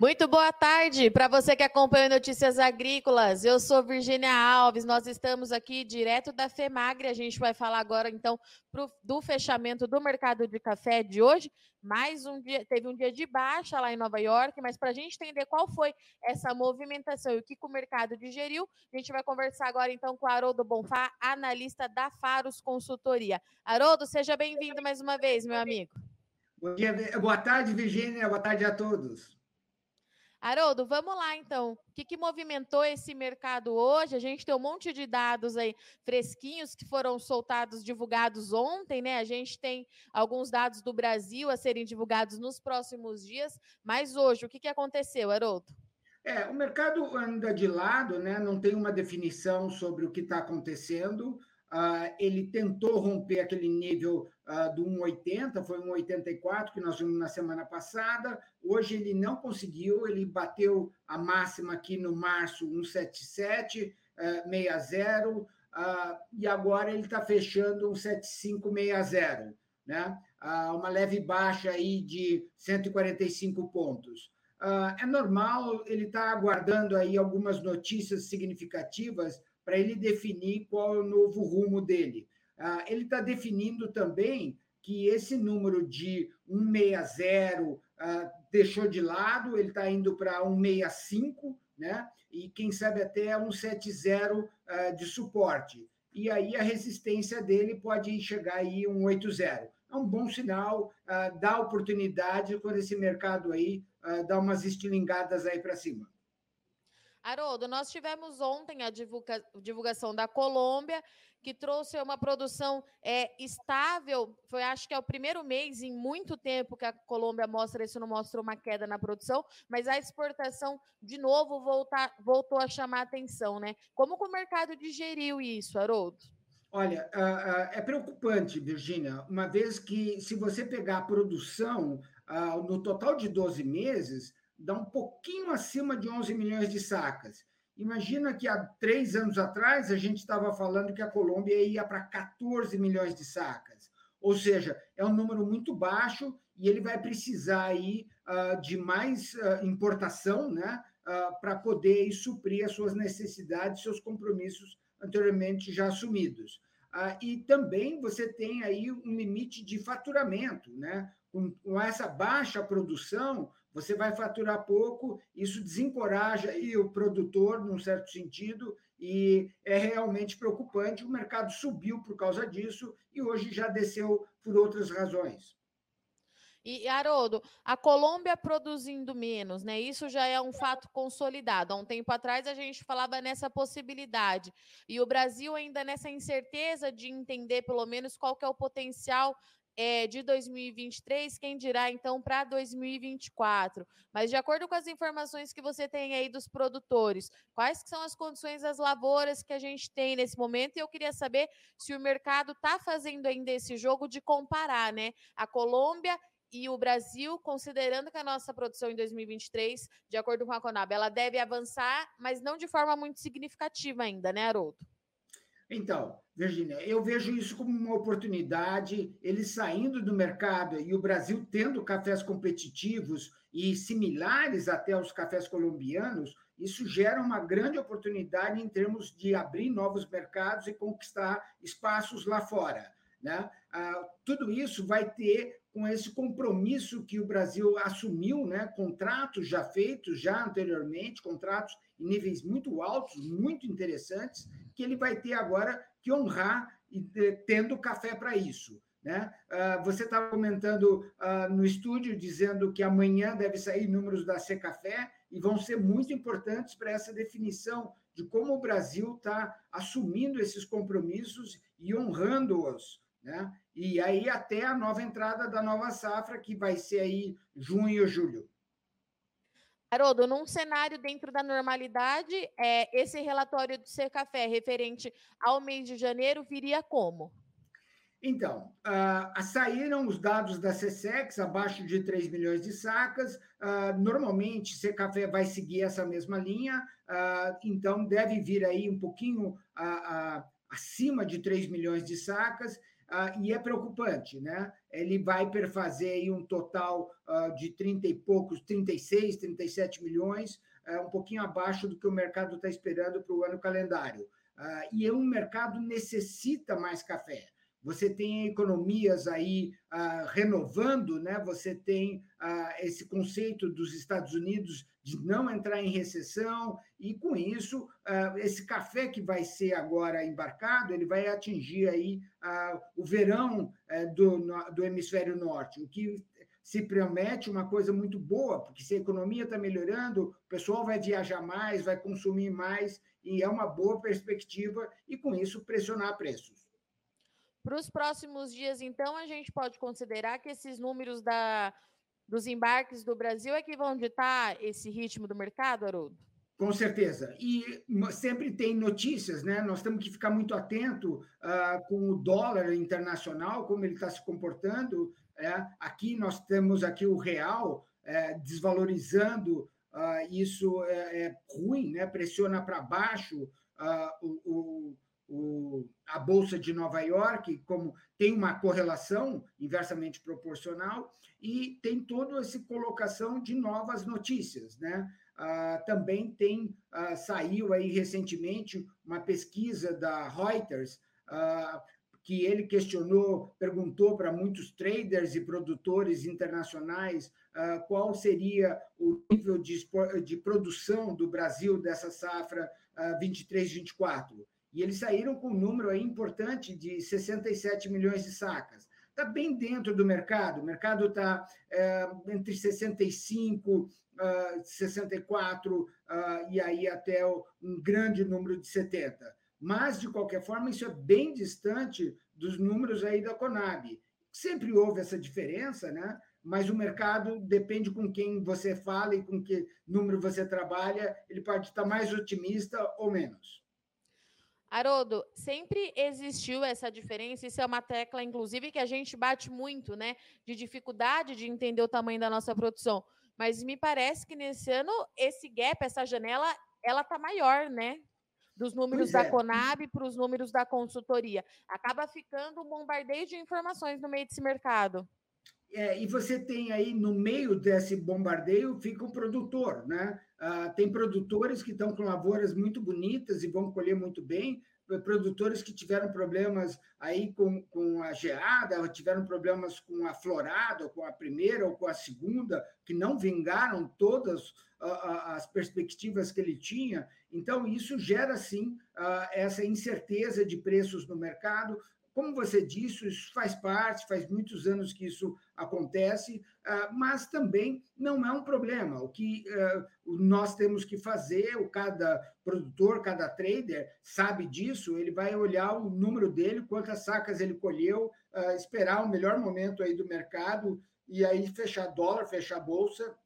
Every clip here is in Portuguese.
Muito boa tarde para você que acompanha Notícias Agrícolas. Eu sou Virgínia Alves. Nós estamos aqui direto da FEMAGRE. A gente vai falar agora então pro, do fechamento do mercado de café de hoje. Mais um dia, teve um dia de baixa lá em Nova York, mas para a gente entender qual foi essa movimentação e o que, que o mercado digeriu, a gente vai conversar agora então com o Haroldo Bonfá, analista da Faros Consultoria. Haroldo, seja bem-vindo mais uma vez, meu amigo. Bom dia, boa tarde, Virgínia. Boa tarde a todos. Haroldo, vamos lá então. O que, que, movimentou esse mercado hoje? A gente tem um monte de dados aí fresquinhos que foram soltados, divulgados ontem, né? A gente tem alguns dados do Brasil a serem divulgados nos próximos dias, mas hoje, o que, que aconteceu, Haroldo? É, o mercado anda de lado, né? Não tem uma definição sobre o que está acontecendo. Uh, ele tentou romper aquele nível uh, do 1,80, foi 1,84 que nós vimos na semana passada. Hoje ele não conseguiu, ele bateu a máxima aqui no março, 1,77, uh, 60, uh, e agora ele está fechando 1,7560, né? Uh, uma leve baixa aí de 145 pontos. É normal, ele está aguardando aí algumas notícias significativas para ele definir qual é o novo rumo dele. Ah, ele está definindo também que esse número de 160 ah, deixou de lado, ele está indo para 165, né? E quem sabe até 170 ah, de suporte. E aí a resistência dele pode chegar aí 180. É um bom sinal, dá oportunidade quando esse mercado aí dá umas estilingadas aí para cima. Haroldo, nós tivemos ontem a divulga, divulgação da Colômbia, que trouxe uma produção é, estável. Foi, acho que é o primeiro mês em muito tempo que a Colômbia mostra isso, não mostra uma queda na produção, mas a exportação, de novo, voltou a chamar a atenção, né? Como que o mercado digeriu isso, Haroldo? Olha, é preocupante, Virginia, uma vez que, se você pegar a produção no total de 12 meses, dá um pouquinho acima de 11 milhões de sacas. Imagina que há três anos atrás a gente estava falando que a Colômbia ia para 14 milhões de sacas. Ou seja, é um número muito baixo e ele vai precisar aí, uh, de mais uh, importação né, uh, para poder suprir as suas necessidades, seus compromissos anteriormente já assumidos. e também você tem aí um limite de faturamento, né? Com, com essa baixa produção, você vai faturar pouco, isso desencoraja aí o produtor, num certo sentido, e é realmente preocupante. O mercado subiu por causa disso e hoje já desceu por outras razões. E, Haroldo, a Colômbia produzindo menos, né? Isso já é um fato consolidado. Há um tempo atrás a gente falava nessa possibilidade. E o Brasil ainda nessa incerteza de entender, pelo menos, qual que é o potencial é, de 2023, quem dirá então para 2024. Mas de acordo com as informações que você tem aí dos produtores, quais são as condições das lavouras que a gente tem nesse momento? E eu queria saber se o mercado está fazendo ainda esse jogo de comparar, né? A Colômbia e o Brasil, considerando que a nossa produção em 2023, de acordo com a Conab, ela deve avançar, mas não de forma muito significativa ainda, né, Haroldo? Então, Virginia, eu vejo isso como uma oportunidade, eles saindo do mercado e o Brasil tendo cafés competitivos e similares até aos cafés colombianos, isso gera uma grande oportunidade em termos de abrir novos mercados e conquistar espaços lá fora. Né? Ah, tudo isso vai ter com esse compromisso que o Brasil assumiu, né? contratos já feitos já anteriormente, contratos em níveis muito altos, muito interessantes, que ele vai ter agora que honrar e tendo café para isso. Né? Ah, você estava comentando ah, no estúdio dizendo que amanhã deve sair números da Secafé e vão ser muito importantes para essa definição de como o Brasil está assumindo esses compromissos e honrando-os. Né? E aí até a nova entrada da nova safra, que vai ser aí junho julho. Haroldo, num cenário dentro da normalidade, é, esse relatório do Ser Café referente ao mês de janeiro viria como? Então, uh, saíram os dados da CSEX abaixo de 3 milhões de sacas. Uh, normalmente, Ser Café vai seguir essa mesma linha, uh, então deve vir aí um pouquinho acima de 3 milhões de sacas. Uh, e é preocupante, né? Ele vai perfazer aí um total uh, de 30 e poucos, 36, 37 milhões, uh, um pouquinho abaixo do que o mercado está esperando para o ano calendário. e um mercado necessita mais café. Você tem economias aí renovando, né? Você tem esse conceito dos Estados Unidos de não entrar em recessão, e com isso, esse café que vai ser agora embarcado, ele vai atingir aí o verão eh, do, do hemisfério norte, o que se promete uma coisa muito boa, porque se a economia está melhorando, o pessoal vai viajar mais, vai consumir mais, e é uma boa perspectiva, e com isso pressionar preços. Para os próximos dias, então, a gente pode considerar que esses números da, dos embarques do Brasil é que vão ditar esse ritmo do mercado, Haroldo? Com certeza. E sempre tem notícias, né? Nós temos que ficar muito atento uh, com o dólar internacional, como ele está se comportando. É? Aqui nós temos aqui o real é, desvalorizando, uh, isso é, é, ruim, né? pressiona para baixo o, o o, a Bolsa de Nova York, como tem uma correlação inversamente proporcional, e tem toda essa colocação de novas notícias. Né? Ah, também tem, ah, saiu aí recentemente uma pesquisa da Reuters, ah, que ele questionou, perguntou para muitos traders e produtores internacionais ah, qual seria o nível de, de produção do Brasil dessa safra 23-24 ah, e eles saíram com um número aí importante de 67 milhões de sacas. Está bem dentro do mercado, o mercado está é, entre 65, uh, 64 uh, e aí até um grande número de 70. Mas, de qualquer forma, isso é bem distante dos números aí da Conab. Sempre houve essa diferença, né? mas o mercado depende com quem você fala e com que número você trabalha, ele pode estar mais otimista ou menos. Haroldo, sempre existiu essa diferença, isso é uma tecla, inclusive, que a gente bate muito, né? De dificuldade de entender o tamanho da nossa produção. Mas me parece que nesse ano esse gap, essa janela, ela tá maior, né? Dos números da Conab para os números da consultoria. Acaba ficando um bombardeio de informações no meio desse mercado. É, e você tem aí no meio desse bombardeio fica o produtor, né? Ah, tem produtores que estão com lavouras muito bonitas e vão colher muito bem, produtores que tiveram problemas aí com, com a geada, tiveram problemas com a florada, ou com a primeira ou com a segunda, que não vingaram todas uh, as perspectivas que ele tinha. Então, isso gera, sim, essa incerteza de preços no mercado, como você disse, isso faz parte, faz muitos anos que isso acontece, ah, mas também não é um problema. O que ah, nós temos que fazer, o cada produtor, cada trader sabe disso, ele vai olhar o número dele, quantas sacas ele colheu, ah, esperar o melhor momento aí do mercado e aí fechar dólar, fechar bolsa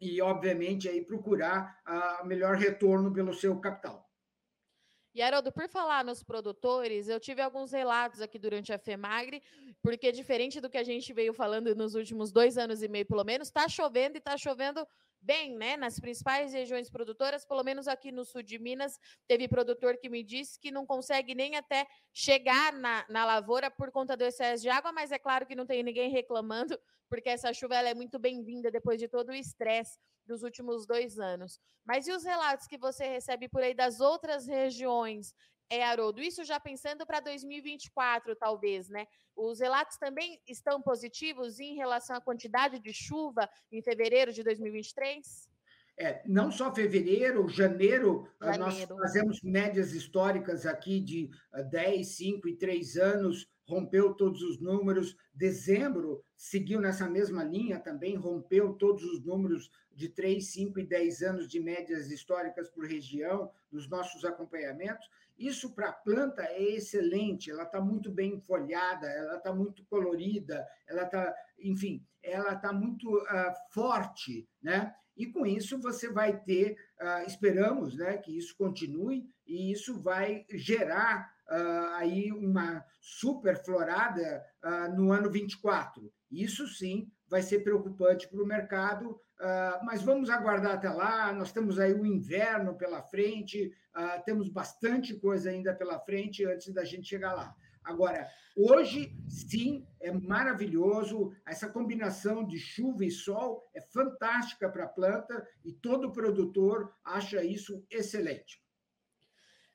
e, obviamente, aí procurar o melhor retorno pelo seu capital. E, Haroldo, por falar nos produtores, eu tive alguns relatos aqui durante a FEMAGRE, porque diferente do que a gente veio falando nos últimos dois anos e meio, pelo menos, está chovendo e está chovendo bem, né? Nas principais regiões produtoras, pelo menos aqui no sul de Minas, teve produtor que me disse que não consegue nem até chegar na, na lavoura por conta do excesso de água, mas é claro que não tem ninguém reclamando, porque essa chuva ela é muito bem-vinda depois de todo o estresse dos últimos dois anos. Mas e os relatos que você recebe por aí das outras regiões? É, Haroldo, isso já pensando para 2024, talvez, né? Os relatos também estão positivos em relação à quantidade de chuva em fevereiro de 2023? É, não só fevereiro, janeiro, janeiro, nós fazemos médias históricas aqui de 10, 5 e 3 anos, rompeu todos os números. Dezembro seguiu nessa mesma linha também, rompeu todos os números de 3, 5 e 10 anos de médias históricas por região, dos nossos acompanhamentos. Isso para a planta é excelente, ela está muito bem folhada, ela está muito colorida, ela está, enfim, ela está muito uh, forte, né? E com isso você vai ter, uh, esperamos, né, que isso continue e isso vai gerar uh, aí uma super florada no ano 24. Isso sim vai ser preocupante para o mercado, uh, mas vamos aguardar até lá. Nós temos aí o inverno pela frente, temos bastante coisa ainda pela frente antes da gente chegar lá. Agora, hoje, sim, é maravilhoso. Essa combinação de chuva e sol é fantástica para a planta e todo produtor acha isso excelente.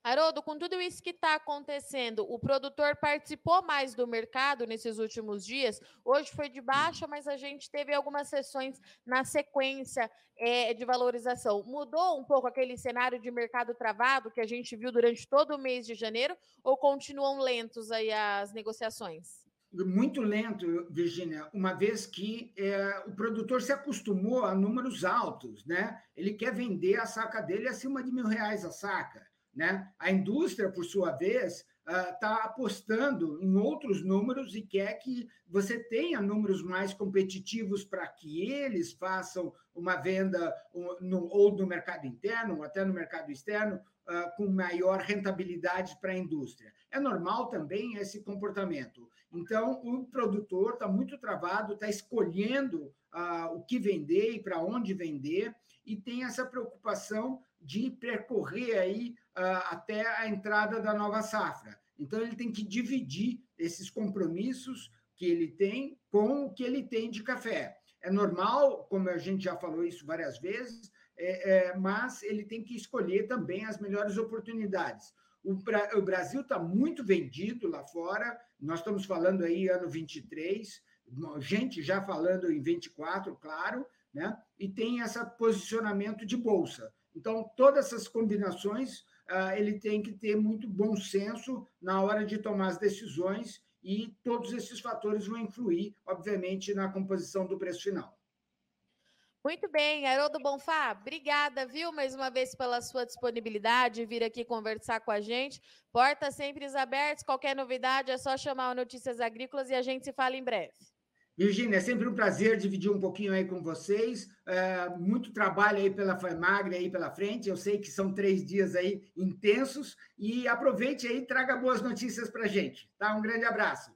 Haroldo, com tudo isso que está acontecendo, o produtor participou mais do mercado nesses últimos dias. Hoje foi de baixa, mas a gente teve algumas sessões na sequência é, de valorização. Mudou um pouco aquele cenário de mercado travado que a gente viu durante todo o mês de janeiro, ou continuam lentos aí as negociações? muito lento, Virginia, uma vez que é, o produtor se acostumou a números altos, né? Ele quer vender a saca dele acima de mil reais a saca. Né? A indústria, por sua vez, está uh, apostando em outros números e quer que você tenha números mais competitivos para que eles façam uma venda ou no mercado interno, ou até no mercado externo, uh, com maior rentabilidade para a indústria. É normal também esse comportamento. Então, o produtor está muito travado, está escolhendo uh, o que vender e para onde vender, e tem essa preocupação de percorrer aí até a entrada da nova safra. Então, ele tem que dividir esses compromissos que ele tem com o que ele tem de café. É normal, como a gente já falou isso várias vezes, é, é, mas ele tem que escolher também as melhores oportunidades. O, o Brasil está muito vendido lá fora, nós estamos falando aí ano 23, gente já falando em 24, claro, né? e tem esse posicionamento de bolsa. Então, todas essas combinações, ah, ele tem que ter muito bom senso na hora de tomar as decisões e todos esses fatores vão influir, obviamente, na composição do preço final. Muito bem, Haroldo Bonfá, obrigada, viu, mais uma vez pela sua disponibilidade, vir aqui conversar com a gente. Portas sempre abertas, qualquer novidade é só chamar o Notícias Agrícolas e a gente se fala em breve. Virgínia, é sempre um prazer dividir um pouquinho aí com vocês. É, muito trabalho aí pela FAMAGRE aí pela frente. Eu sei que são três dias aí intensos. E aproveite aí traga boas notícias para gente. Tá? Um grande abraço.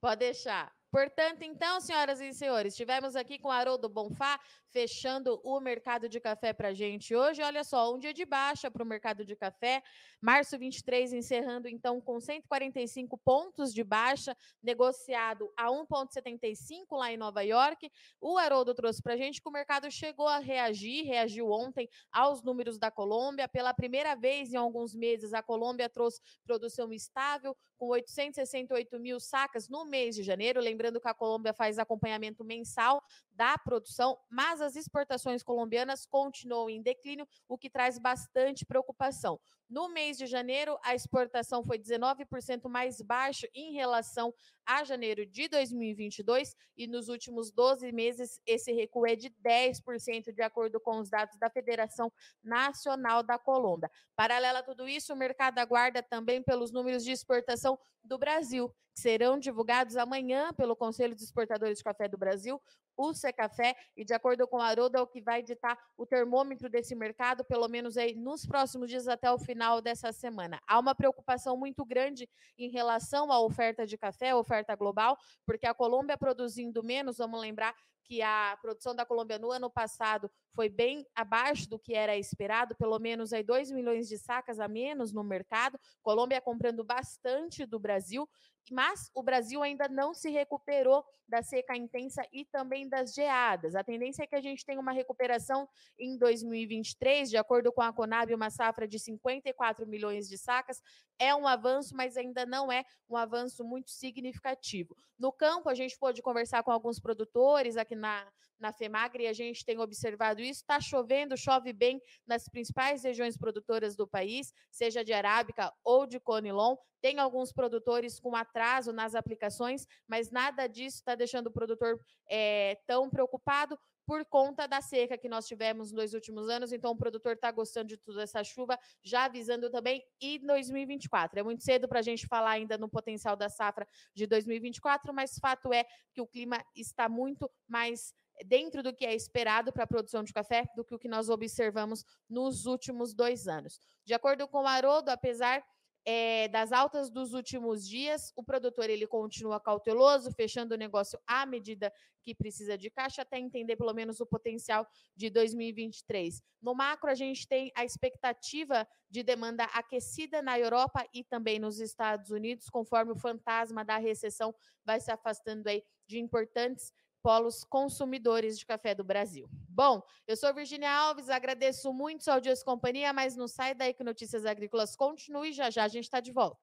Pode deixar. Portanto, então, senhoras e senhores, estivemos aqui com Haroldo Bonfá, fechando o mercado de café para a gente hoje. Olha só, um dia de baixa para o mercado de café. Março 23 encerrando então com 145 pontos de baixa, negociado a 1,75 lá em Nova York. O Haroldo trouxe para a gente que o mercado chegou a reagir, reagiu ontem aos números da Colômbia. Pela primeira vez em alguns meses, a Colômbia trouxe produção estável, com 868 mil sacas no mês de janeiro. Lembrando que a Colômbia faz acompanhamento mensal da produção, mas as exportações colombianas continuam em declínio, o que traz bastante preocupação. No mês de janeiro, a exportação foi 19% mais baixa em relação a janeiro de 2022 e nos últimos 12 meses esse recuo é de 10%, de acordo com os dados da Federação Nacional da Colômbia. Paralela a tudo isso, o mercado aguarda também pelos números de exportação do Brasil, que serão divulgados amanhã pelo Conselho de Exportadores de Café do Brasil, o Secafé, e de acordo com a Haroldo, é o que vai ditar o termômetro desse mercado, pelo menos aí nos próximos dias até o final dessa semana. Há uma preocupação muito grande em relação à oferta de café, oferta global, porque a Colômbia produzindo menos, vamos lembrar que a produção da Colômbia no ano passado foi bem abaixo do que era esperado, pelo menos aí 2 milhões de sacas a menos no mercado. Colômbia comprando bastante do Brasil, mas o Brasil ainda não se recuperou da seca intensa e também das geadas. A tendência é que a gente tenha uma recuperação em 2023, de acordo com a Conab, uma safra de 54 milhões de sacas. É um avanço, mas ainda não é um avanço muito significativo. No campo, a gente pôde conversar com alguns produtores aqui na, na FEMAGRE, a gente tem observado isso. Está chovendo, chove bem nas principais regiões produtoras do país, seja de arábica ou de conilon. Tem alguns produtores com atraso nas aplicações, mas nada disso está deixando o produtor é, tão preocupado por conta da seca que nós tivemos nos dois últimos anos. Então, o produtor está gostando de toda essa chuva, já avisando também em 2024. É muito cedo para a gente falar ainda no potencial da safra de 2024, mas fato é que o clima está muito mais dentro do que é esperado para a produção de café do que o que nós observamos nos últimos dois anos. De acordo com o Haroldo, apesar é, das altas dos últimos dias, o produtor ele continua cauteloso, fechando o negócio à medida que precisa de caixa, até entender pelo menos o potencial de 2023. No macro, a gente tem a expectativa de demanda aquecida na Europa e também nos Estados Unidos, conforme o fantasma da recessão vai se afastando aí de importantes polos consumidores de café do Brasil. Bom, eu sou Virginia Alves, agradeço muito sua audiência companhia, mas não sai daí que Notícias Agrícolas continue, já já a gente está de volta.